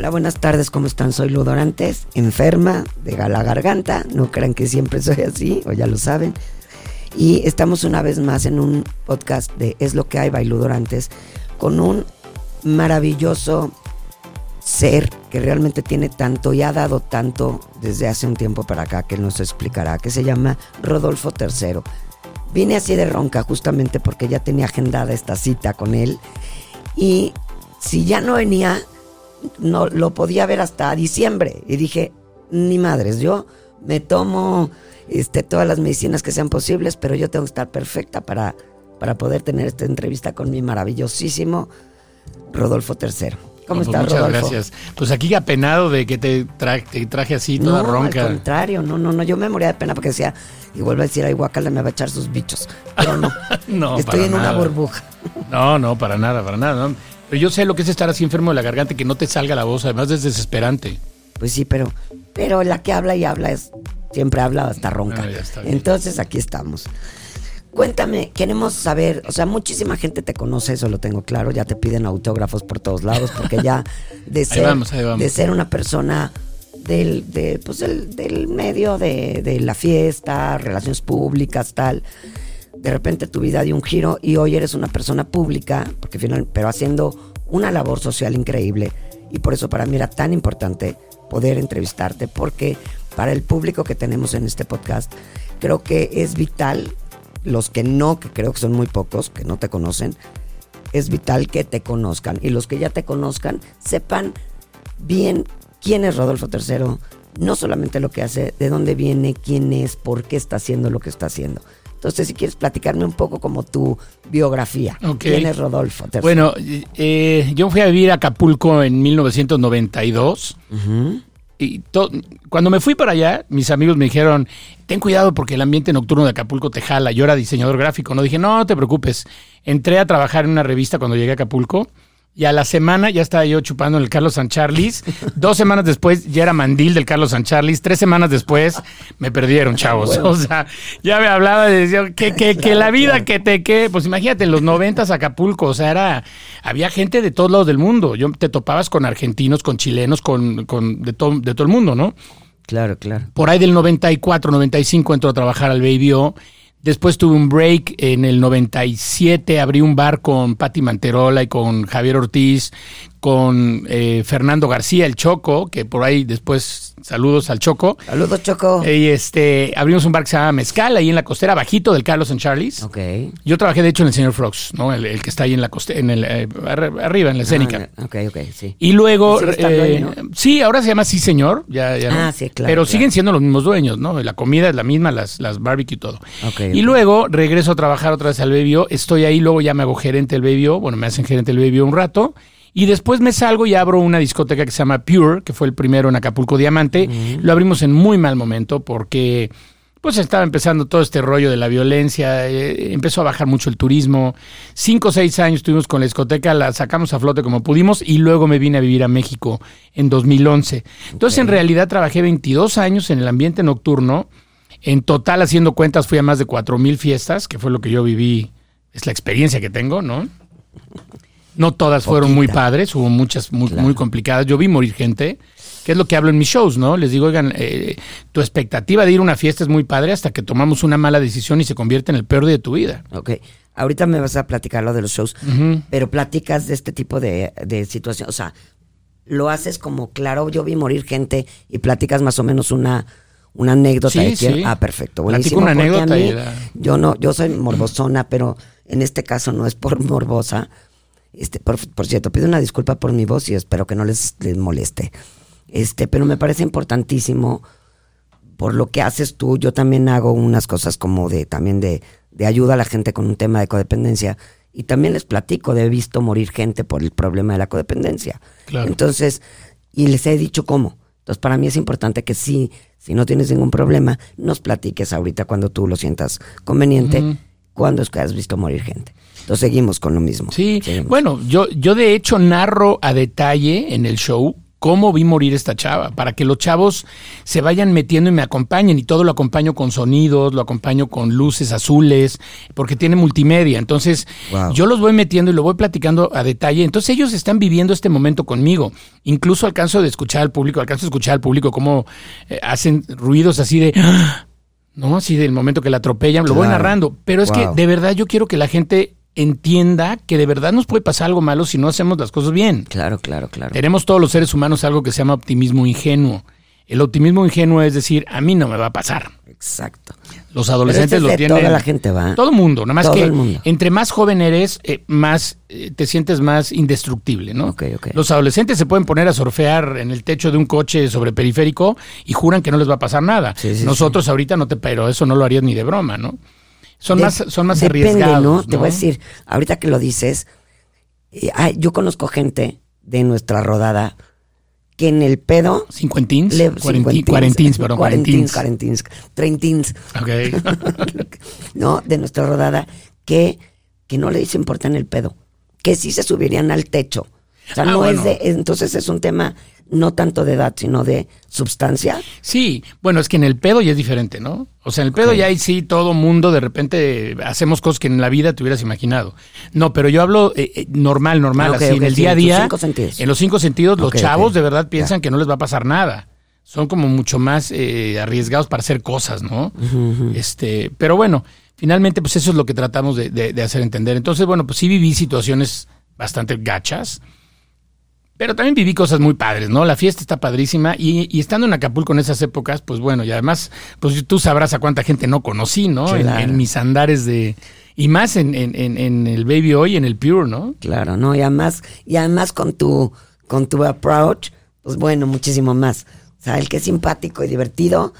Hola, buenas tardes, ¿cómo están? Soy Lu Dorantes, enferma de la garganta. No crean que siempre soy así, o ya lo saben. Y estamos una vez más en un podcast de Es lo que hay, Bailudorantes, con un maravilloso ser que realmente tiene tanto y ha dado tanto desde hace un tiempo para acá que nos explicará, que se llama Rodolfo III. Vine así de ronca justamente porque ya tenía agendada esta cita con él y si ya no venía, no lo podía ver hasta diciembre y dije, ni madres, yo me tomo este, todas las medicinas que sean posibles, pero yo tengo que estar perfecta para, para poder tener esta entrevista con mi maravillosísimo Rodolfo III. ¿Cómo Pues estás, muchas Rodolfo? gracias. Pues aquí apenado de que te, tra- te traje así toda no, ronca. al contrario, no, no, no, yo me moría de pena porque decía, y vuelvo a decir, ay, guacala, me va a echar sus bichos. Pero no, No, estoy en una burbuja. No, no, para nada, para nada. no. Pero yo sé lo que es estar así enfermo de la garganta que no te salga la voz. Además es desesperante. Pues sí, pero, pero la que habla y habla es, siempre habla hasta ronca. Ah. Entonces aquí estamos. Cuéntame, queremos saber, o sea, muchísima gente te conoce, eso lo tengo claro, ya te piden autógrafos por todos lados, porque ya de ser, vamos, ahí vamos. De ser una persona del, de, pues del, del medio de, de la fiesta, relaciones públicas, tal, de repente tu vida dio un giro y hoy eres una persona pública, porque final, pero haciendo una labor social increíble. Y por eso para mí era tan importante poder entrevistarte, porque para el público que tenemos en este podcast, creo que es vital, los que no, que creo que son muy pocos, que no te conocen, es vital que te conozcan. Y los que ya te conozcan, sepan bien quién es Rodolfo III, no solamente lo que hace, de dónde viene, quién es, por qué está haciendo lo que está haciendo. Entonces, si quieres platicarme un poco como tu biografía. ¿Quién es Rodolfo? Bueno, eh, yo fui a vivir a Acapulco en 1992. Ujú. Y cuando me fui para allá, mis amigos me dijeron, ten cuidado porque el ambiente nocturno de Acapulco te jala. Yo era diseñador gráfico, no dije, no, no te preocupes. Entré a trabajar en una revista cuando llegué a Acapulco y a la semana ya estaba yo chupando en el Carlos San Charlis. Dos semanas después ya era mandil del Carlos San Charlis. Tres semanas después me perdieron, chavos. O sea, ya me hablaba de decir que, que, que la vida que te que, pues imagínate, en los noventas Acapulco, o sea, era, había gente de todos lados del mundo. Yo te topabas con argentinos, con chilenos, con, con de, todo de todo el mundo, ¿no? Claro, claro. Por ahí del 94, 95 entró a trabajar al Baby O. Después tuve un break en el 97, abrí un bar con Patti Manterola y con Javier Ortiz, con eh, Fernando García, el Choco, que por ahí después saludos al Choco. Saludos, Choco. Y este, abrimos un bar que se llama Mezcal, ahí en la costera, bajito del Carlos and Charlie's. ok. Yo trabajé, de hecho, en el señor Frogs, ¿no? El, el que está ahí en la coste, en el, eh, arri- arriba, en la escénica. Ah, ok, ok, sí. Y luego, ¿Sigue estando ahí, eh, no? sí, ahora se llama Sí Señor, ya, ya Ah, no. sí, claro, Pero claro. siguen siendo los mismos dueños, ¿no? La comida es la misma, las, las barbecue y todo. Ok, Y luego regreso a trabajar otra vez al Baby O. estoy ahí, luego ya me hago gerente del Baby O. bueno, me hacen gerente del Baby O un rato, y después me salgo y abro una discoteca que se llama Pure, que fue el primero en Acapulco Diamante. Lo abrimos en muy mal momento porque pues estaba empezando todo este rollo de la violencia, eh, empezó a bajar mucho el turismo. Cinco o seis años estuvimos con la discoteca, la sacamos a flote como pudimos y luego me vine a vivir a México en 2011. Entonces, en realidad, trabajé 22 años en el ambiente nocturno. En total, haciendo cuentas, fui a más de 4 mil fiestas, que fue lo que yo viví, es la experiencia que tengo, ¿no? No todas fueron muy padres, hubo muchas muy, Claro. muy complicadas. Yo vi morir gente, que es lo que hablo en mis shows, ¿no? Les digo, oigan, eh, tu expectativa de ir a una fiesta es muy padre hasta que tomamos una mala decisión y se convierte en el peor día de tu vida. Ok. Ahorita me vas a platicar lo de los shows, pero platicas de este tipo de, de situación. O sea, lo haces como, claro, yo vi morir gente y platicas más o menos una, una anécdota Sí, de quién. sí. Ah, perfecto. Buenísimo. una a anécdota mí, la- Yo no, yo soy morbosona, pero en este caso no es por morbosa. Este, por, por cierto, pido una disculpa por mi voz y espero que no les, les moleste. Este, pero me parece importantísimo por lo que haces tú. Yo también hago unas cosas como de también de, de ayuda a la gente con un tema de codependencia. Y también les platico de he visto morir gente por el problema de la codependencia. Claro. Entonces, y les he dicho cómo. Entonces, para mí es importante que sí, si no tienes ningún problema, nos platiques ahorita cuando tú lo sientas conveniente, cuando es que has visto morir gente. Entonces, seguimos con lo mismo. Sí, Seguimos. bueno, yo, yo de hecho narro a detalle en el show cómo vi morir esta chava, para que los chavos se vayan metiendo y me acompañen, y todo lo acompaño con sonidos, lo acompaño con luces azules, porque tiene multimedia, entonces Wow. yo los voy metiendo y lo voy platicando a detalle, entonces ellos están viviendo este momento conmigo, incluso alcanzo de escuchar al público, alcanzo de escuchar al público cómo eh, hacen ruidos así de... "Ah", ¿no? Así del momento que la atropellan, lo voy narrando. Pero es Wow. que de verdad yo quiero que la gente entienda que de verdad nos puede pasar algo malo si no hacemos las cosas bien. Claro, claro, claro. Tenemos todos los seres humanos algo que se llama optimismo ingenuo. El optimismo ingenuo es decir, a mí no me va a pasar. Exacto. Los adolescentes es lo tienen. toda la gente, ¿va? Todo el mundo, nada más Todo que el mundo. entre más joven eres, eh, más eh, te sientes más indestructible, ¿no? Los adolescentes se pueden poner a surfear en el techo de un coche sobre periférico y juran que no les va a pasar nada. Sí, sí, Nosotros ahorita no te, pero eso no lo harías ni de broma, ¿no? Son De- más, son más depende, arriesgados. ¿no? Te voy a decir, ahorita que lo dices, eh, ay, yo conozco gente de nuestra rodada que en el pedo ¿Cincuentins? le Cuarenti- cincuentins, Cuarentins, perdón, cuarentins, cuarentins. cuarentins, treintins, Ok. no, de nuestra rodada, que, que no les importa en el pedo, que sí se subirían al techo. O sea, Ah, no bueno. es de, entonces es un tema no tanto de edad, sino de sustancia. Sí, bueno, es que en el pedo ya es diferente, ¿no? O sea, en el pedo ya hay sí todo mundo, de repente hacemos cosas que en la vida te hubieras imaginado. No, pero yo hablo eh, eh, normal, normal, así, en el sí, día a día. cinco sentidos. En los cinco sentidos, los chavos de verdad piensan que no les va a pasar nada. Son como mucho más eh, arriesgados para hacer cosas, ¿no? Este, pero bueno, finalmente, pues eso es lo que tratamos de, de- de hacer entender. Entonces, bueno, pues sí viví situaciones bastante gachas. Pero también viví cosas muy padres, ¿no? La fiesta está padrísima y, y estando en Acapulco en esas épocas, pues bueno, y además, pues tú sabrás a cuánta gente no conocí, ¿no? En, Claro. en mis andares de... Y más en, en, en, en el Baby Hoy, en el Pure, ¿no? Claro, ¿no? Y además, y además con tu, con tu approach, pues bueno, muchísimo más. O sea, el que es simpático y divertido,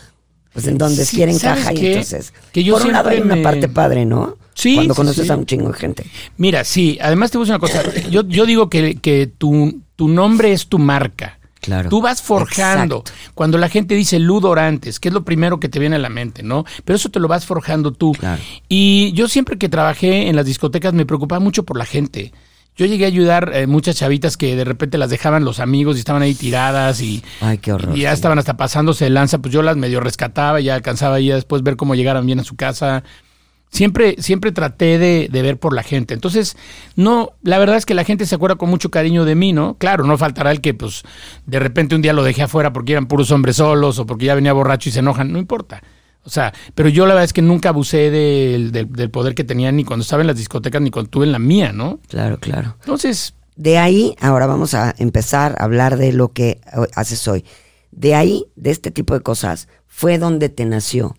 pues en donde Sí, quiere ¿sabes encaja y entonces. Que yo por un lado hay una me- parte padre, ¿no? Sí, Cuando sí, conoces sí. a un chingo de gente. Mira, sí, además te voy a decir una cosa. Yo, yo digo que, que tu, tu nombre es tu marca. Claro. Tú vas forjando. Exacto. Cuando la gente dice Ludorantes, que es lo primero que te viene a la mente, ¿no? Pero eso te lo vas forjando tú. Claro. Y yo siempre que trabajé en las discotecas me preocupaba mucho por la gente. Yo llegué a ayudar eh, muchas chavitas que de repente las dejaban los amigos y estaban ahí tiradas y, Ay, qué horror. y ya estaban hasta pasándose de lanza, pues yo las medio rescataba y ya alcanzaba ahí a después ver cómo llegaran bien a su casa. Siempre, siempre traté de, de ver por la gente. Entonces, no, la verdad es que la gente se acuerda con mucho cariño de mí, ¿no? Claro, no faltará el que, pues, de repente un día lo dejé afuera porque eran puros hombres solos o porque ya venía borracho y se enojan, no importa. O sea, pero yo la verdad es que nunca abusé del, del- del poder que tenía ni cuando estaba en las discotecas ni cuando estuve en la mía, ¿no? Claro, claro. Entonces, De ahí, ahora vamos a empezar a hablar de lo que hoy- haces hoy. De ahí, de este tipo de cosas, fue donde te nació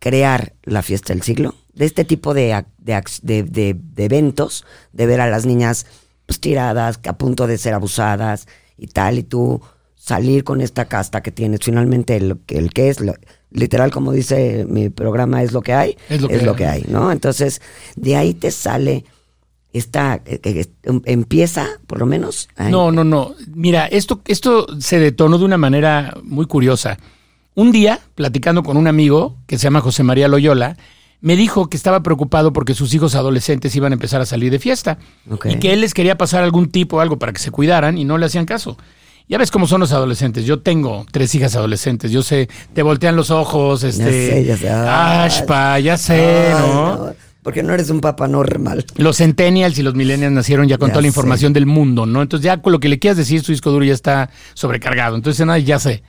crear la fiesta del siglo. De este tipo de, de, de- de- eventos, de ver a las niñas pues, tiradas, que a punto de ser abusadas y tal, y tú salir con esta casta que tienes. Finalmente, el, el que es, lo- literal, como dice mi programa, es lo que hay, Es lo que hay. hay, ¿no? Entonces, de ahí te sale esta, eh, eh, em- empieza, por lo menos. No, no, no. Mira, esto, esto se detonó de una manera muy curiosa. Un día, platicando con un amigo que se llama José María Loyola, me dijo que estaba preocupado porque sus hijos adolescentes iban a empezar a salir de fiesta y que él les quería pasar algún tipo o algo para que se cuidaran y no le hacían caso. Ya ves cómo son los adolescentes. Yo tengo tres hijas adolescentes. Yo sé, te voltean los ojos, este, sé, ya sé. Ashpa, ya sé, Ay, ¿no? Porque no eres un papá normal. Los centennials y los millennials nacieron ya con Ya toda la sé. información del mundo, ¿no? Entonces ya con lo que le quieras decir, su disco duro ya está sobrecargado. Entonces, nada, ya sé.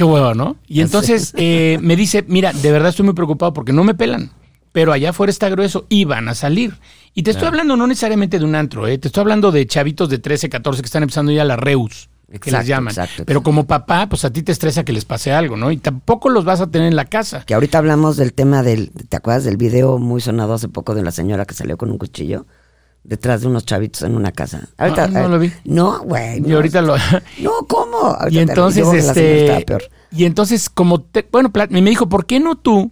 Qué huevo, ¿no? Y entonces eh, me dice, mira, de verdad estoy muy preocupado porque no me pelan. Pero allá afuera está grueso y van a salir. Y te estoy hablando no necesariamente de un antro, ¿eh? te estoy hablando de chavitos de 13, 14 que están empezando ya la Reus, que les llaman. exacto, Pero como papá, pues a ti te estresa que les pase algo, ¿no? Y tampoco los vas a tener en la casa. Que ahorita hablamos del tema del. ¿Te acuerdas del video muy sonado hace poco de la señora que salió con un cuchillo? Detrás de unos chavitos en una casa. Ahorita, Ah, no lo vi. No, güey. Y no. ahorita lo... No, ¿cómo? Ahorita Y entonces, este, y entonces como, te- bueno, me dijo, ¿por qué no tú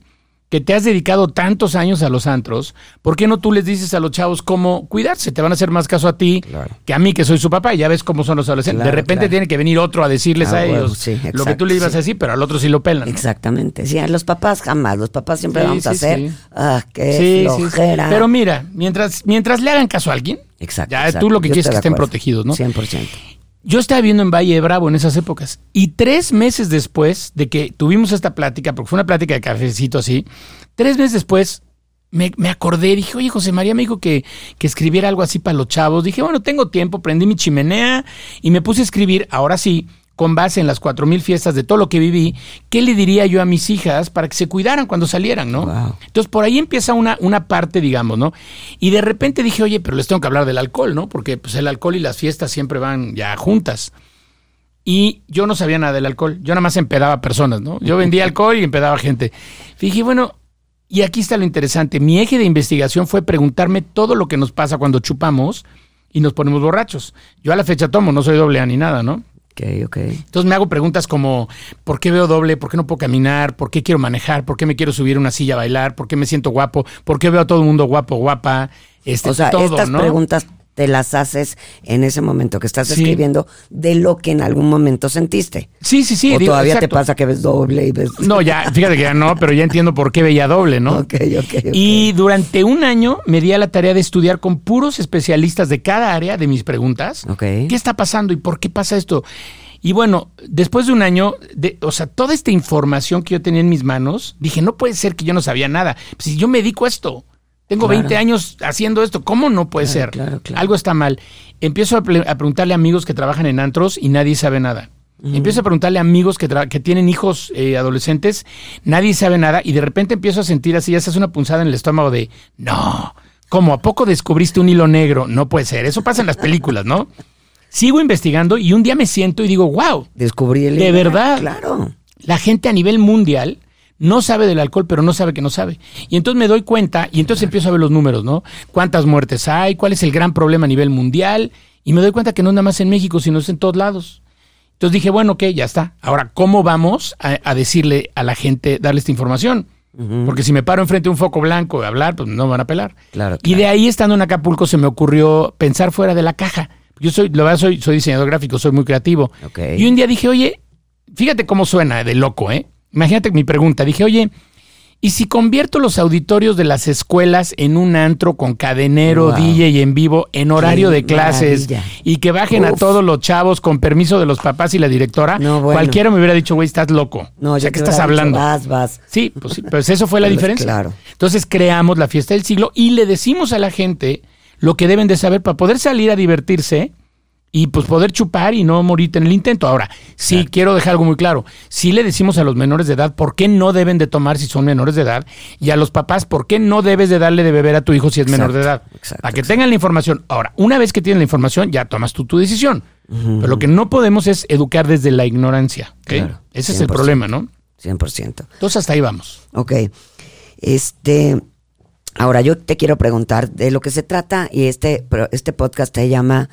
que te has dedicado tantos años a los antros, ¿por qué no tú les dices a los chavos cómo cuidarse? Te van a hacer más caso a ti Claro. que a mí, que soy su papá, y ya ves cómo son los adolescentes. Claro, de repente claro. tiene que venir otro a decirles Ah, a ellos sí, lo que tú le ibas sí. a decir, pero al otro sí lo pelan. Exactamente. Sí, a los papás jamás. Los papás siempre Sí, vamos a hacer. Ah, qué flojera. Pero mira, mientras, mientras le hagan caso a alguien, Exacto. ya exacto. tú lo que Yo quieres es que estén protegidos, ¿no? 100%. Yo estaba viendo en Valle de Bravo en esas épocas y tres meses después de que tuvimos esta plática, porque fue una plática de cafecito así, tres meses después me, me acordé, dije, oye, José María me dijo que, que escribiera algo así para los chavos. Dije, bueno, tengo tiempo, prendí mi chimenea y me puse a escribir, ahora sí, con base en las cuatro mil fiestas de todo lo que viví, ¿qué le diría yo a mis hijas para que se cuidaran cuando salieran, no? Wow. Entonces por ahí empieza una, una parte, digamos, ¿no? Y de repente dije, oye, pero les tengo que hablar del alcohol, ¿no? Porque pues el alcohol y las fiestas siempre van ya juntas. Y yo no sabía nada del alcohol. Yo nada más empedaba personas, ¿no? Yo vendía alcohol y empedaba gente. Dije, bueno, y aquí está lo interesante. Mi eje de investigación fue preguntarme todo lo que nos pasa cuando chupamos y nos ponemos borrachos. Yo a la fecha tomo, no soy doble A ni nada, ¿no? Ok. Entonces me hago preguntas como, ¿por qué veo doble? ¿Por qué no puedo caminar? ¿Por qué quiero manejar? ¿Por qué me quiero subir a una silla a bailar? ¿Por qué me siento guapo? ¿Por qué veo a todo el mundo guapo, guapa? Este, O sea, todo, estas ¿no? preguntas te las haces en ese momento que estás Sí. escribiendo de lo que en algún momento sentiste. Sí, sí, sí. o digo, todavía te pasa que ves doble y ves. No, ya, fíjate que ya no, pero ya entiendo por qué veía doble, ¿no? Ok, ok, ok. Y durante un año me di a la tarea de estudiar con puros especialistas de cada área de mis preguntas. Ok. ¿Qué está pasando y por qué pasa esto? Y bueno, después de un año, de, o sea, toda esta información que yo tenía en mis manos, dije, no puede ser que yo no sabía nada. Pues, si yo me dedico a esto, tengo Claro. 20 años haciendo esto, ¿cómo no puede Claro, ser? claro, claro. Algo está mal. Empiezo a, preguntarle a amigos que trabajan en antros y nadie sabe nada. Empiezo a preguntarle a amigos que, tienen hijos eh, adolescentes, nadie sabe nada y de repente empiezo a sentir así, ya se hace una punzada en el estómago de, no, ¿cómo? ¿A poco descubriste un hilo negro? No puede ser, eso pasa en las películas, ¿no? Sigo investigando y un día me siento y digo, wow, Descubrí el. De verdad. Claro. la gente a nivel mundial no sabe del alcohol, pero no sabe que no sabe. Y entonces me doy cuenta y entonces empiezo a ver los números, ¿no? ¿Cuántas muertes hay? ¿Cuál es el gran problema a nivel mundial? Y me doy cuenta que no es nada más en México, sino es en todos lados. Entonces dije, bueno, ok, ya está. Ahora, ¿cómo vamos a, a decirle a la gente, darle esta información? Porque si me paro enfrente de un foco blanco a hablar, pues no me van a pelar. Claro, Y de ahí, estando en Acapulco, se me ocurrió pensar fuera de la caja. Yo soy, la verdad, soy, soy diseñador gráfico, soy muy creativo. Ok. Y un día dije, oye, fíjate cómo suena de loco, ¿eh? Imagínate mi pregunta. Dije, oye, ¿y si convierto los auditorios de las escuelas en un antro con cadenero, Wow. DJ y en vivo en horario Qué de clases maravilla. y que bajen a todos los chavos con permiso de los papás y la directora? No, bueno. Cualquiera me hubiera dicho, güey, estás loco. No, o sea, yo ¿qué te estás dicho, hablando? Vas, vas. Sí, pues sí, pues eso fue la Pues, diferencia. claro. Entonces creamos la fiesta del siglo y le decimos a la gente lo que deben de saber para poder salir a divertirse y pues poder chupar y no morirte en el intento. Ahora, sí quiero dejar algo muy claro. Sí le decimos a los menores de edad por qué no deben de tomar si son menores de edad y a los papás por qué no debes de darle de beber a tu hijo si es menor de edad. Exacto, para que exacto. tengan la información. Ahora, una vez que tienen la información, ya tomas tú tu decisión. Pero lo que no podemos es educar desde la ignorancia. Claro, Ese es el 100%. problema, ¿no? 100%. Entonces hasta ahí vamos. Ok. Este. Ahora yo te quiero preguntar de lo que se trata y este, este podcast se llama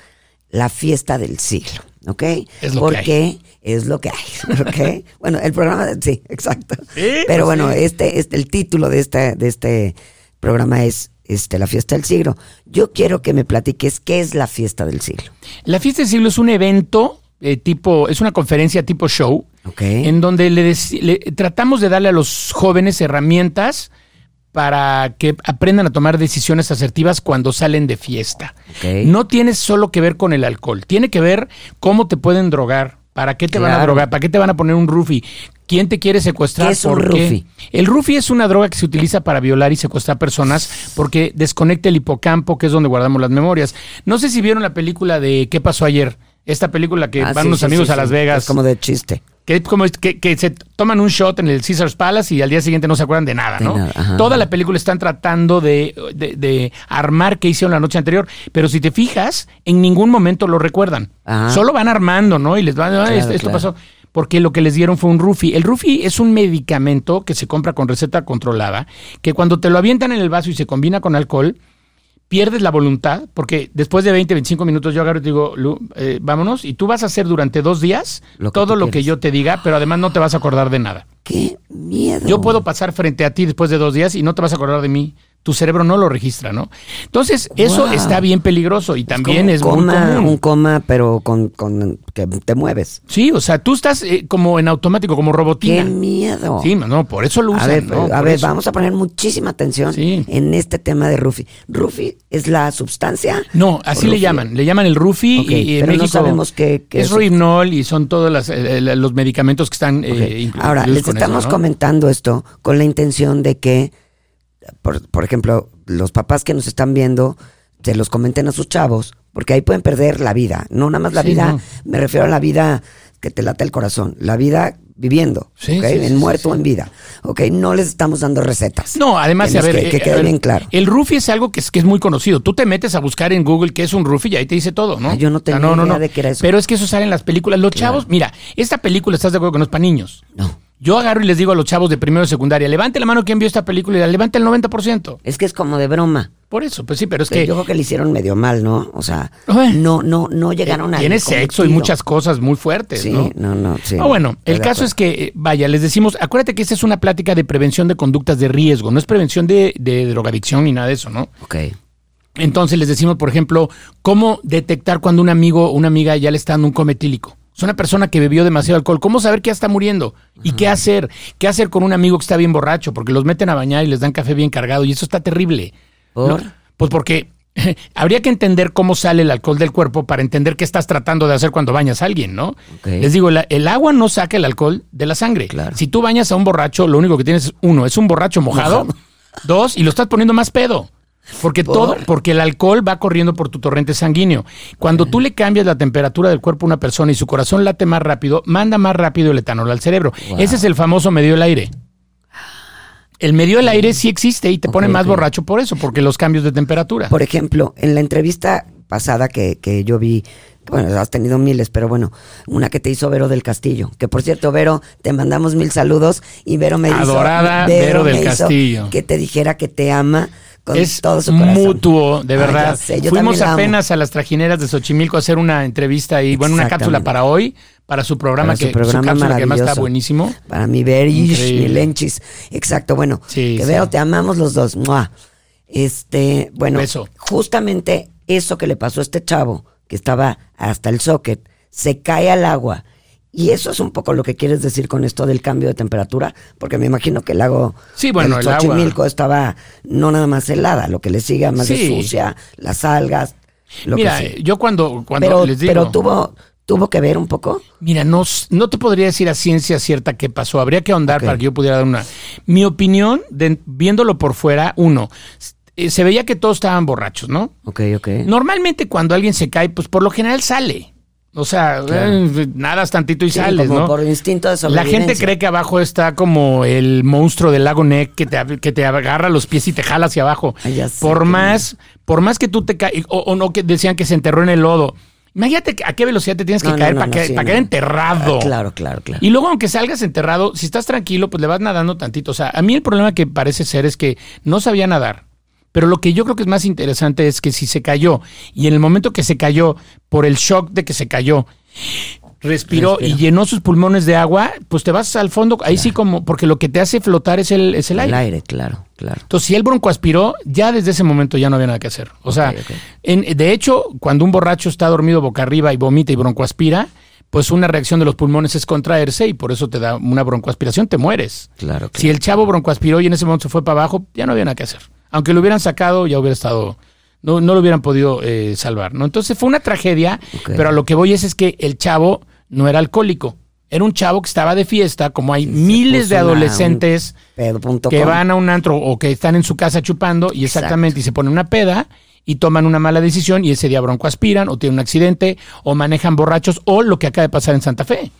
La fiesta del siglo, ¿ok? Es lo Porque que hay. es lo que hay, ¿ok? bueno, el programa, sí, exacto. Sí, Pero pues bueno, sí. este, este, el título de este, de este programa es este, La fiesta del siglo. Yo quiero que me platiques qué es la fiesta del siglo, La fiesta del siglo es un evento eh, tipo, es una conferencia tipo show, ¿ok? en donde le- tratamos de darle a los jóvenes herramientas para que aprendan a tomar decisiones asertivas cuando salen de fiesta. No tiene solo que ver con el alcohol, tiene que ver cómo te pueden drogar, para qué te van a drogar, para qué te van a poner un roofie, quién te quiere secuestrar, ¿Qué es un roofie? El roofie es una droga que se utiliza para violar y secuestrar personas porque desconecta el hipocampo, que es donde guardamos las memorias. No sé si vieron la película de ¿Qué pasó ayer? Esta película que Ah, van sí, unos sí, amigos sí, a Las. Vegas. Es como de chiste. Que, como, que, que se toman un shot en el Caesars Palace y al día siguiente no se acuerdan de nada, De ¿no? nada. Toda la película están tratando de, de- de armar qué hicieron la noche anterior, pero si te fijas, en ningún momento lo recuerdan. Ajá. Solo van armando, ¿no? Y les van, "Ah, Claro, esto, esto claro. pasó. Porque lo que les dieron fue un roofie. El roofie es un medicamento que se compra con receta controlada, que cuando te lo avientan en el vaso y se combina con alcohol, pierdes la voluntad, porque después de 20, 25 minutos yo agarro y te digo, Lu, eh, vámonos, y tú vas a hacer durante dos días Lo todo lo que yo te diga, pero además no te vas a acordar de nada. Qué miedo. Yo puedo pasar frente a ti después de dos días y no te vas a acordar de mí. Tu cerebro no lo registra, ¿no? Entonces, eso Wow. está bien peligroso y también Como es muy coma, común. Un coma, pero con, con que te mueves. Sí, o sea, tú estás eh, como en automático, como Qué robotina. miedo. Sí, no, por eso lo usan. a ver, ¿no? a ver, vamos a poner muchísima atención Sí. en este tema de Rufi. Rufi es la sustancia. No, así ¿O le llaman. Le llaman el Rufi y, y en pero no sabemos qué- qué es es. Rohypnol y son todos las, eh, eh, los medicamentos que están eh, Ok. incluidos Ahora, les estamos eso, ¿no? comentando esto con la intención de que, por, por ejemplo, los papás que nos están viendo, se los comenten a sus chavos, porque ahí pueden perder la vida. No nada más la Sí, vida, no. me refiero a la vida que te lata el corazón, la vida viviendo, en muerto o en vida. ¿ok? No les estamos dando recetas. No, además, a ver, que, que eh, quede bien claro. El Rufi es algo que es, que es muy conocido. Tú te metes a buscar en Google qué es un Rufi y ahí te dice todo, ¿no? Ah, yo no O sea, tenía idea de que era eso. Pero es que eso sale en las películas. Los Claro. chavos, mira, esta película, ¿estás de acuerdo que no es para niños? No. Yo agarro y les digo a los chavos de primero y secundaria, levante la mano quien vio esta película y la levante el 90%. Es que es como de broma. Por eso, pues sí, pero es Pero que yo creo que le hicieron medio mal, ¿no? O sea, no, no, no llegaron a. tiene sexo y muchas cosas muy fuertes, Sí, ¿no? no, no, sí. Ah, bueno, el caso acuerdo. es que, eh, vaya, les decimos, acuérdate que esta es una plática de prevención de conductas de riesgo, no es prevención de, de drogadicción ni nada de eso, ¿no? Ok. Entonces les decimos, por ejemplo, cómo detectar cuando un amigo o una amiga ya le está dando un cometílico. Es una persona que bebió demasiado alcohol. ¿Cómo saber que ya está muriendo? ¿Y qué hacer? ¿Qué hacer con un amigo que está bien borracho? Porque los meten a bañar y les dan café bien cargado y eso está terrible. ¿Por? No, pues porque habría que entender cómo sale el alcohol del cuerpo para entender qué estás tratando de hacer cuando bañas a alguien, ¿no? Les digo, la- el agua no saca el alcohol de la sangre. Claro. Si tú bañas a un borracho, lo único que tienes es, uno, es un borracho mojado, Mojado. dos, y lo estás poniendo más pedo. Porque ¿Por? todo, porque el alcohol va corriendo por tu torrente sanguíneo. Cuando tú le cambias la temperatura del cuerpo a una persona y su corazón late más rápido, manda más rápido el etanol al cerebro. Wow. Ese es el famoso medio del aire. El medio del aire sí existe y te pone más borracho por eso, porque los cambios de temperatura. Por ejemplo, en la entrevista pasada que, que yo vi, bueno, has tenido miles, pero bueno, una que te hizo Vero del Castillo, que por cierto, Vero, te mandamos mil saludos y Vero me hizo- Adorada Vero del Castillo. que te dijera que te ama con es todo su corazón. mutuo, de Ay, verdad. ya sé, yo Fuimos apenas a las trajineras de Xochimilco a hacer una entrevista y, bueno, una cápsula para hoy, para su programa, Para su que programa su cápsula que además está buenísimo. Para mi Increíble. mi Lenchis. Exacto, bueno, Sí, que sí. Vero, te amamos los dos. ¡Mua! Este, bueno, Beso. justamente eso que le pasó a este chavo, que estaba hasta el socket, se cae al agua. Y eso es un poco lo que quieres decir con esto del cambio de temperatura, porque me imagino que el lago Sí, bueno, el agua. Xochimilco estaba no nada más helada, lo que le sigue más de Sí. sucia, las algas, lo Mira, que yo cuando, cuando Pero, les digo... pero tuvo, tuvo que ver un poco. Mira, no, no te podría decir a ciencia cierta qué pasó. Habría que ahondar para que yo pudiera dar una. Mi opinión, de- viéndolo por fuera, uno, eh, se veía que todos estaban borrachos, ¿no? Ok, ok. Normalmente cuando alguien se cae, pues por lo general sale. O sea, Claro. eh, nadas tantito y Sí, sales, como ¿no? por instinto de La gente cree que abajo está como el monstruo del lago Neck que te, que te agarra los pies y te jala hacia abajo. Ay, ya sé, por más, por más que tú te caes, o, o no que decían que se enterró en el lodo. Imagínate a qué velocidad te tienes que No, caer no, para, no, que- sí, para caer enterrado. Ah, claro, claro, claro. Y luego, aunque salgas enterrado, si estás tranquilo, pues le vas nadando tantito. O sea, a mí el problema que parece ser es que no sabía nadar. Pero lo que yo creo que es más interesante es que si se cayó y en el momento que se cayó, por el shock de que se cayó, respiró y llenó sus pulmones de agua, pues te vas al fondo, ahí sí como, porque lo que te hace flotar es el, es el aire. El aire, claro, claro. Entonces, si él broncoaspiró, ya desde ese momento ya no había nada que hacer. O sea, en- de hecho, cuando un borracho está dormido boca arriba y vomita y broncoaspira, pues una reacción de los pulmones es contraerse y por eso te da una broncoaspiración, te mueres. Claro, Si el chavo broncoaspiró y en ese momento se fue para abajo, ya no había nada que hacer. Aunque lo hubieran sacado, ya hubiera estado, no, no lo hubieran podido eh, salvar, ¿no? Entonces fue una tragedia, pero a lo que voy es, es que el chavo no era alcohólico. Era un chavo que estaba de fiesta, como hay miles de adolescentes que van a un antro o que están en su casa chupando y exactamente y se ponen una peda y toman una mala decisión y ese día bronco aspiran o tienen un accidente o manejan borrachos o lo que acaba de pasar en Santa Fe.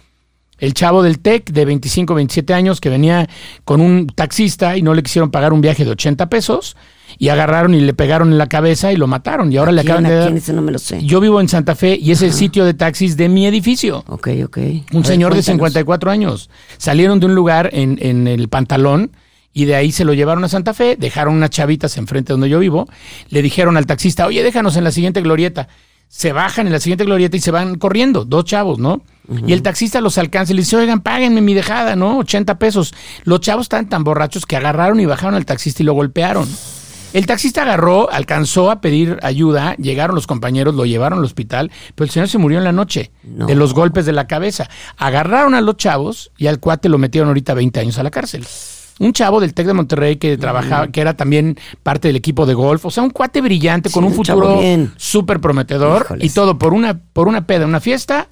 El chavo del TEC de 25, 27 años que venía con un taxista y no le quisieron pagar un viaje de 80 pesos y agarraron y le pegaron en la cabeza y lo mataron y ahora le ¿Quién, acaban de dar... quién? Ese no me lo sé. Yo vivo en Santa Fe y es el sitio de taxis de mi edificio. Ok, ok. Un ver, señor de cuéntanos. 54 años. Salieron de un lugar en, en el pantalón Y de ahí se lo llevaron a Santa Fe, dejaron unas chavitas enfrente donde yo vivo, le dijeron al taxista, oye, déjanos en la siguiente glorieta. Se bajan en la siguiente glorieta y se van corriendo, dos chavos, ¿no? Y el taxista los alcanza y le dice, oigan, páguenme mi dejada, ¿no? 80 pesos. Los chavos estaban tan borrachos que agarraron y bajaron al taxista y lo golpearon. El taxista agarró, alcanzó a pedir ayuda, llegaron los compañeros, lo llevaron al hospital, pero el señor se murió en la noche No. de los golpes de la cabeza. Agarraron a los chavos y al cuate lo metieron ahorita 20 años a la cárcel. Un chavo del TEC de Monterrey que trabajaba, que era también parte del equipo de golf, o sea, un cuate brillante con Sí, un futuro súper prometedor Híjoles. y todo por una, por una peda, una fiesta,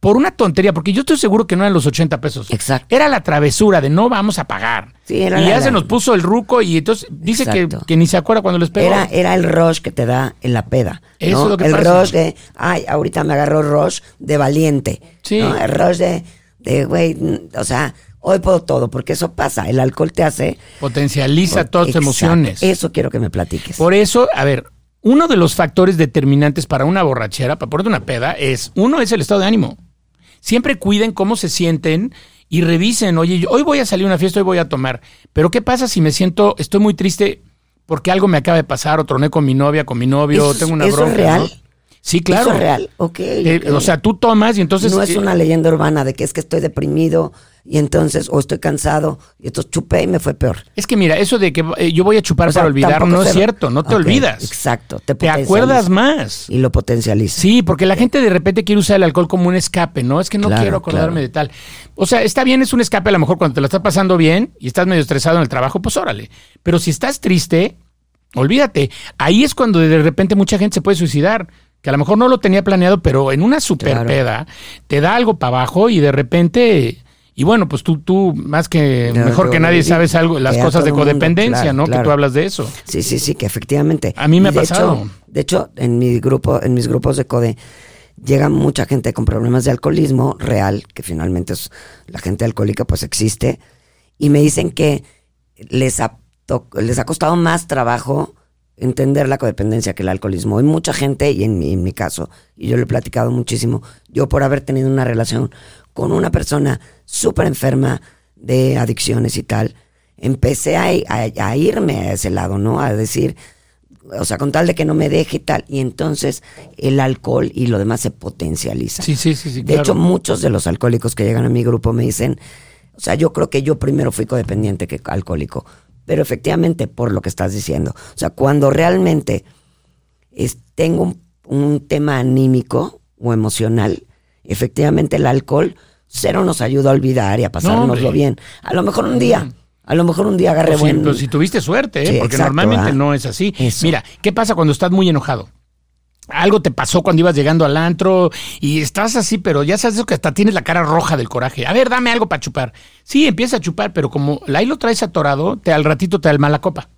por una tontería, porque yo estoy seguro que no eran los 80 pesos. Exacto. Era la travesura de no vamos a pagar. Sí, era y la- ya la- se nos puso el ruco y entonces dice que, que ni se acuerda cuando les pegó. Era, era el rush que te da en la peda. Eso ¿no? es lo que el pasa. rush de, ay, ahorita me agarró rush de valiente. Sí. ¿no? El rush de, de, güey, o sea, hoy puedo todo, porque eso pasa. El alcohol te hace. Potencializa todas tus emociones. Eso quiero que me platiques. Por eso, a ver, uno de los factores determinantes para una borrachera, para ponerte una peda, es, uno es el estado de ánimo. Siempre cuiden cómo se sienten y revisen, oye, yo- hoy voy a salir a una fiesta, hoy voy a tomar, pero ¿qué pasa si me siento, estoy muy triste porque algo me acaba de pasar, o troné con mi novia, con mi novio, ¿Eso es- tengo una eso es bronca? real? ¿no? Sí, claro. Eso es real. Ok. Eh, ok. o sea, tú tomas y entonces... no es una leyenda urbana de que es que estoy deprimido y entonces, o estoy cansado, y entonces chupé y me fue peor. Es que mira, eso de que eh, yo voy a chupar O sea, para olvidar no es se- cierto, no te olvidas. Exacto. Te, acuerdas más. Y lo potencializa. Sí, porque la gente de repente quiere usar el alcohol como un escape, ¿no? Es que no Claro, quiero acordarme claro. de tal. O sea, está bien, es un escape a lo mejor cuando te lo estás pasando bien y estás medio estresado en el trabajo, pues órale. Pero si estás triste, olvídate. Ahí es cuando de repente mucha gente se puede suicidar. Que a lo mejor no lo tenía planeado, pero en una super Claro. peda te da algo para abajo y de repente. Y bueno, pues tú, tú más que mejor que nadie sabes algo, las cosas de mundo, codependencia, claro, ¿no? Que tú hablas de eso. Sí, sí, sí, que efectivamente. A mí me Y ha pasado. hecho- de hecho, en mi grupo, en mis grupos de CODE, llega mucha gente con problemas de alcoholismo real, que finalmente es la gente alcohólica, pues existe, y me dicen que les ha, les ha costado más trabajo entender la codependencia que el alcoholismo. Hay mucha gente, y en mi, en mi caso, y yo lo he platicado muchísimo, yo por haber tenido una relación con una persona súper enferma de adicciones y tal, empecé a, a- a irme a ese lado, ¿no? A decir, o sea, con tal de que no me deje y tal. Y entonces el alcohol y lo demás se potencializa. Sí, sí, sí, sí. de claro. hecho, muchos de los alcohólicos que llegan a mi grupo me dicen, o sea, yo creo que yo primero fui codependiente que alcohólico. Pero efectivamente, por lo que estás diciendo. O sea, cuando realmente es- tengo un, un tema anímico o emocional, efectivamente el alcohol cero nos ayuda a olvidar y a pasárnoslo bien. A lo mejor un día, a lo mejor un día agarré Pues sí, buen... pero si tuviste suerte, ¿eh? Sí, porque exacto, normalmente no es así. Eso. Mira, ¿qué pasa cuando estás muy enojado? Algo te pasó cuando ibas llegando al antro y estás así, pero ya sabes que hasta tienes la cara roja del coraje. A ver, dame algo para chupar. Sí, empieza a chupar, pero como ahí lo traes atorado, te al ratito te da el mala copa.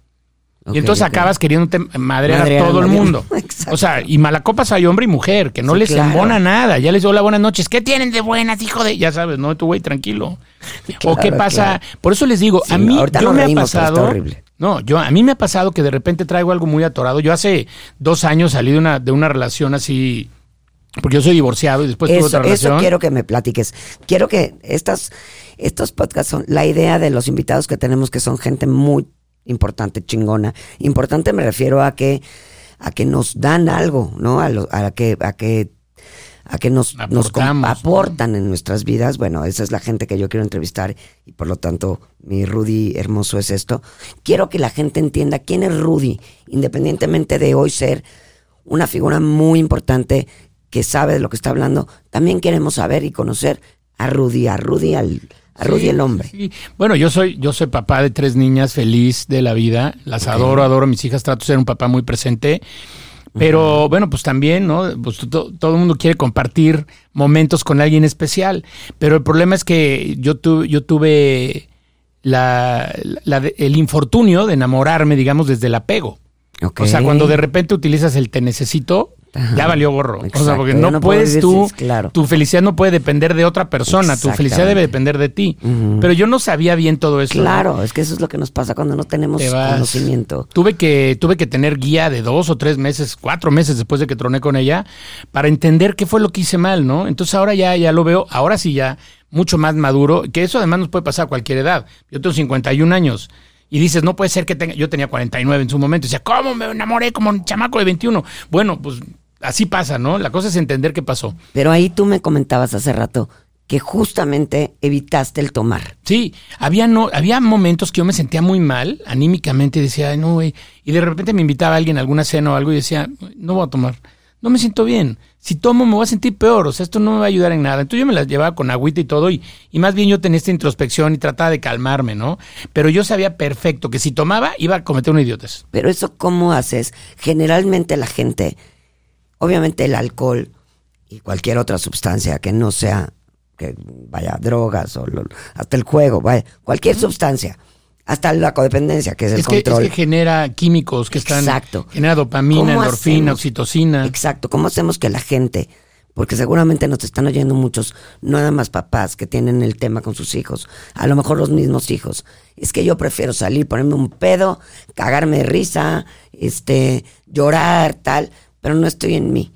Y entonces acabas queriéndote madrear Madrear, a todo el mundo. O sea, y malacopas hay hombre y mujer, que no Sí, les claro. embona nada. Ya les digo hola, buenas noches. ¿Qué tienen de buenas, hijo de...? Ya sabes, no, tu güey, tranquilo. o qué pasa... claro. Por eso les digo, Sí, a mí yo nos me ha reímos, pasado... horrible. No, yo a mí me ha pasado que de repente traigo algo muy atorado. Yo hace dos años salí de una, de una relación así... Porque yo soy divorciado y después tuve Eso, otra eso relación. quiero que me platiques. Quiero que estas, estos podcasts son la idea de los invitados que tenemos, que son gente muy importante, chingona. Importante me refiero a que, a que nos dan algo, ¿no? A, lo- a que, a que, a que nos, nos aportan en nuestras vidas. Bueno, esa es la gente que yo quiero entrevistar y por lo tanto mi Rudy hermoso es esto. Quiero que la gente entienda quién es Rudy, independientemente de hoy ser una figura muy importante que sabe de lo que está hablando, también queremos saber y conocer a Rudy, a Rudy, al, a Rudy Sí, el hombre. sí. Bueno, yo soy, yo soy papá de tres niñas, feliz de la vida. Las adoro, adoro a mis hijas, trato de ser un papá muy presente. Pero bueno, pues también, ¿no? Pues to- todo el mundo quiere compartir momentos con alguien especial. Pero el problema es que yo, tu- yo tuve la, la el infortunio de enamorarme, digamos, desde el apego. O sea, cuando de repente utilizas el te necesito, Ajá. ya valió gorro. o sea, porque no, puedes tú, claro. tu felicidad no puede depender de otra persona, tu felicidad debe depender de ti. Pero yo no sabía bien todo eso. ¿no? Claro, es que eso es lo que nos pasa cuando no tenemos Te conocimiento. Tuve que, tuve que tener guía de dos o tres meses, cuatro meses después de que troné con ella, para entender qué fue lo que hice mal, ¿no? Entonces ahora ya, ya lo veo, ahora sí ya mucho más maduro, que eso además nos puede pasar a cualquier edad. Yo tengo 51 años y dices, no puede ser que tenga, yo tenía 49 en su momento, y decía, ¿cómo me enamoré como un chamaco de 21? Bueno, pues así pasa, ¿no? La cosa es entender qué pasó. Pero ahí tú me comentabas hace rato que justamente evitaste el tomar. Sí, había no, había momentos que yo me sentía muy mal, anímicamente, decía, "Ay, no, güey. Y de repente me invitaba alguien a alguna cena o algo y decía, no voy a tomar. No me siento bien. Si tomo me voy a sentir peor. O sea, esto no me va a ayudar en nada. Entonces yo me las llevaba con agüita y todo y, y más bien yo tenía esta introspección y trataba de calmarme, ¿no? Pero yo sabía perfecto que si tomaba iba a cometer un idiotes. Pero eso, ¿cómo haces? Generalmente la gente, obviamente el alcohol y cualquier otra sustancia que no sea, que vaya, drogas o lo- hasta el juego, vaya, cualquier sustancia, hasta la codependencia, que es el Es que, es control. que genera químicos que están... Exacto. Genera dopamina, ¿Cómo endorfina, hacemos? oxitocina. Exacto, ¿cómo hacemos que la gente, porque seguramente nos están oyendo muchos, no nada más papás que tienen el tema con sus hijos, a lo mejor los mismos hijos, es que yo prefiero salir, ponerme un pedo, cagarme de risa, este, llorar, tal, pero no estoy en mí.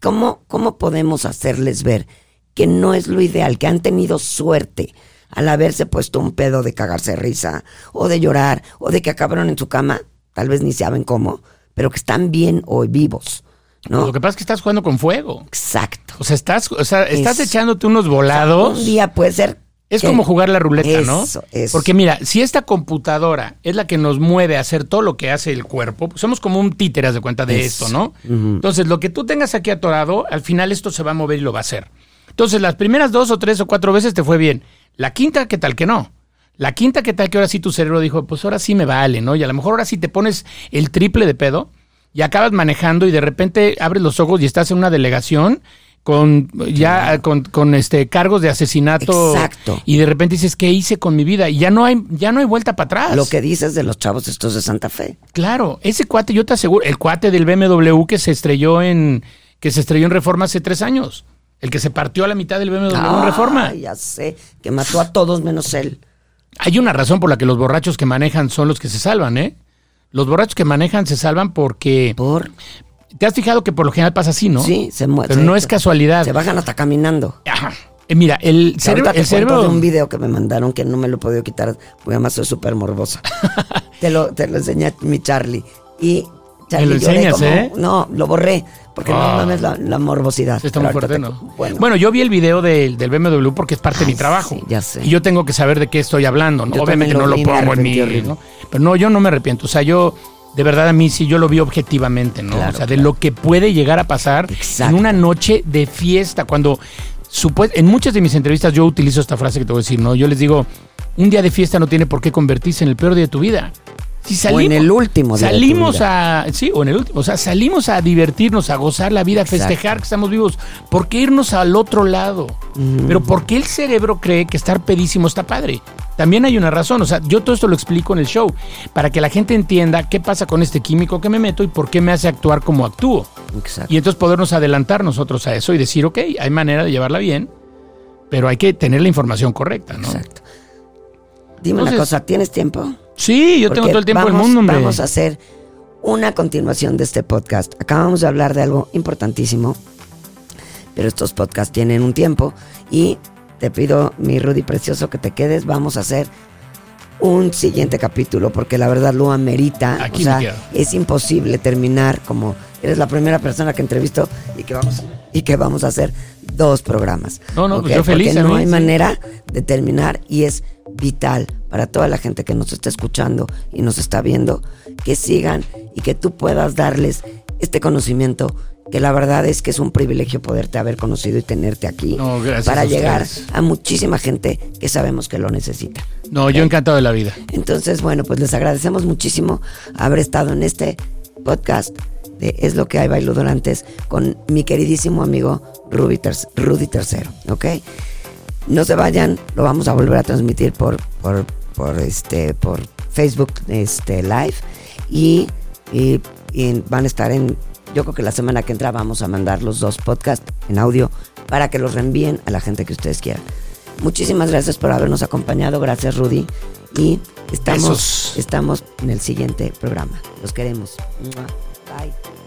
¿Cómo, cómo podemos hacerles ver que no es lo ideal, que han tenido suerte al haberse puesto un pedo de cagarse de risa, o de llorar, o de que acabaron en su cama, tal vez ni saben cómo, pero que están bien o vivos, ¿no? Lo que pasa es que estás jugando con fuego. Exacto. O sea, estás, o sea, estás Es- echándote unos volados. Un día puede ser. Es como jugar la ruleta, ¿no? Eso. Porque mira, si esta computadora es la que nos mueve a hacer todo lo que hace el cuerpo, pues somos como un títere, haz de cuenta de Eso. esto, ¿no? Entonces, lo que tú tengas aquí atorado, al final esto se va a mover y lo va a hacer. Entonces, las primeras dos o tres o cuatro veces te fue bien. La quinta, ¿qué tal que no? La quinta, ¿qué tal que ahora sí tu cerebro dijo, pues ahora sí me vale, ¿no? Y a lo mejor ahora sí te pones el triple de pedo y acabas manejando y de repente abres los ojos y estás en una delegación con ya con, con este cargos de asesinato Exacto. y de repente dices qué hice con mi vida y ya no hay ya no hay vuelta para atrás Lo que dices de los chavos estos de Santa Fe. claro ese cuate yo te aseguro el cuate del BMW que se estrelló en que se estrelló en Reforma hace tres años el que se partió a la mitad del BMW en Reforma ya sé, que mató a todos menos él. hay una razón por la que los borrachos que manejan son los que se salvan eh los borrachos que manejan se salvan porque Por. Te has fijado que por lo general pasa así no Sí, se muere. pero no es casualidad Se bajan hasta caminando. Ajá. Eh, mira el cerebro Ahorita te el cerebro de un video que me mandaron que no me lo he podido quitar porque además soy súper morbosa. te, lo, te lo enseñé mi Charlie. Y Charlie Me lo enseñas, como- ¿eh? No, lo borré porque Ah. no mames la, la morbosidad. Está muy fuerte, ¿no? te- bueno, Bueno, yo vi el video del, del BMW porque es parte de mi trabajo. sí, ya sé. Y yo tengo que saber de qué estoy hablando. ¿no? Obviamente no lo pongo en mi. ¿no? Pero no, yo no me arrepiento. O sea, yo, de verdad, a mí sí, yo lo vi objetivamente, ¿no? Claro, o sea, de lo que puede llegar a pasar Exacto. en una noche de fiesta. Cuando. en muchas de mis entrevistas yo utilizo esta frase que te voy a decir, ¿no? Yo les digo: un día de fiesta no tiene por qué convertirse en el peor día de tu vida. Si O en el último día de tu Salimos vida. a. Sí, o en el último. O sea, salimos a divertirnos, a gozar la vida, a festejar que estamos vivos. ¿Por qué irnos al otro lado? Pero ¿por qué el cerebro cree que estar pedísimo está padre? También hay una razón. O sea, yo todo esto lo explico en el show para que la gente entienda qué pasa con este químico que me meto y por qué me hace actuar como actúo. Exacto. Y entonces podernos adelantar nosotros a eso y decir, ok, hay manera de llevarla bien, pero hay que tener la información correcta, ¿no? Exacto. Dime una cosa, ¿tienes tiempo? Sí, yo tengo todo el tiempo del mundo, hombre. Vamos a hacer una continuación de este podcast. Acabamos de hablar de algo importantísimo, pero estos podcasts tienen un tiempo y te pido, mi Rudy precioso, que te quedes. Vamos a hacer un siguiente capítulo porque la verdad lo amerita. Aquí o sea, es imposible terminar como eres la primera persona que entrevisto y que vamos y que vamos a hacer dos programas. No, no, pues ¿ok? yo feliz, Porque no mí, hay manera de terminar y es vital para toda la gente que nos está escuchando y nos está viendo que sigan y que tú puedas darles este conocimiento que la verdad es que es un privilegio poderte haber conocido y tenerte aquí No, para a llegar a muchísima gente que sabemos que lo necesita. No, yo encantado de la vida. Entonces, bueno, pues les agradecemos muchísimo haber estado en este podcast de Es lo que hay bailudorantes con mi queridísimo amigo Rudy, Ter- Rudy Tercero, ¿ok? No se vayan, lo vamos a volver a transmitir por, por, por, este, por Facebook este, Live y, y- y van a estar en, yo creo que la semana que entra vamos a mandar los dos podcasts en audio para que los reenvíen a la gente que ustedes quieran. Muchísimas gracias por habernos acompañado, gracias Rudy y estamos, Besos. estamos en el siguiente programa. Los queremos. Bye.